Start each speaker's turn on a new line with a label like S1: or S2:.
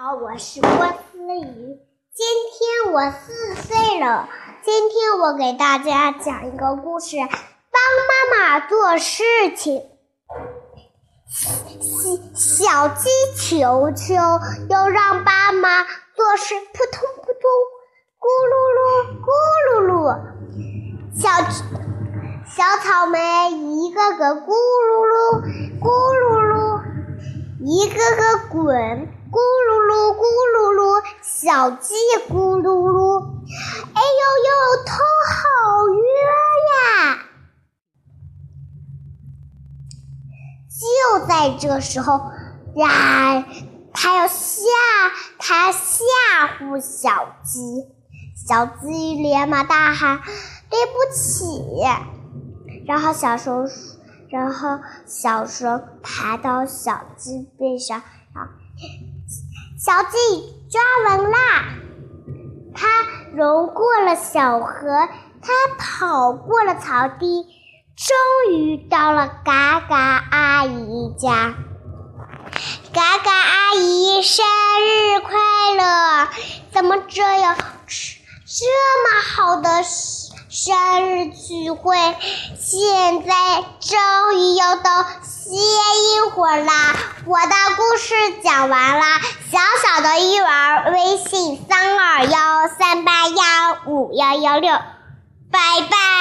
S1: 好，我是郭思雨。今天我四岁了。今天我给大家讲一个故事，帮妈妈做事情。小鸡球球又让爸妈做事，扑通扑通，咕噜噜，咕噜噜。小小草莓一个个咕噜噜，咕噜噜，一个个滚。小鸡咕噜噜，哎呦呦，头好晕呀！就在这时候，呀，他要吓，他吓唬小鸡，小鸡连忙大喊：“对不起！”然后小熊，然后小熊爬到小鸡背上，啊。小鸡抓稳啦！它游过了小河，它跑过了草地，终于到了嘎嘎阿姨家。嘎嘎阿姨，生日快乐！怎么这样？这么好的生日聚会，现在终于要到歇一会儿啦！我的故事讲完啦，小小的育儿微信三二幺三八幺五幺幺六，拜拜。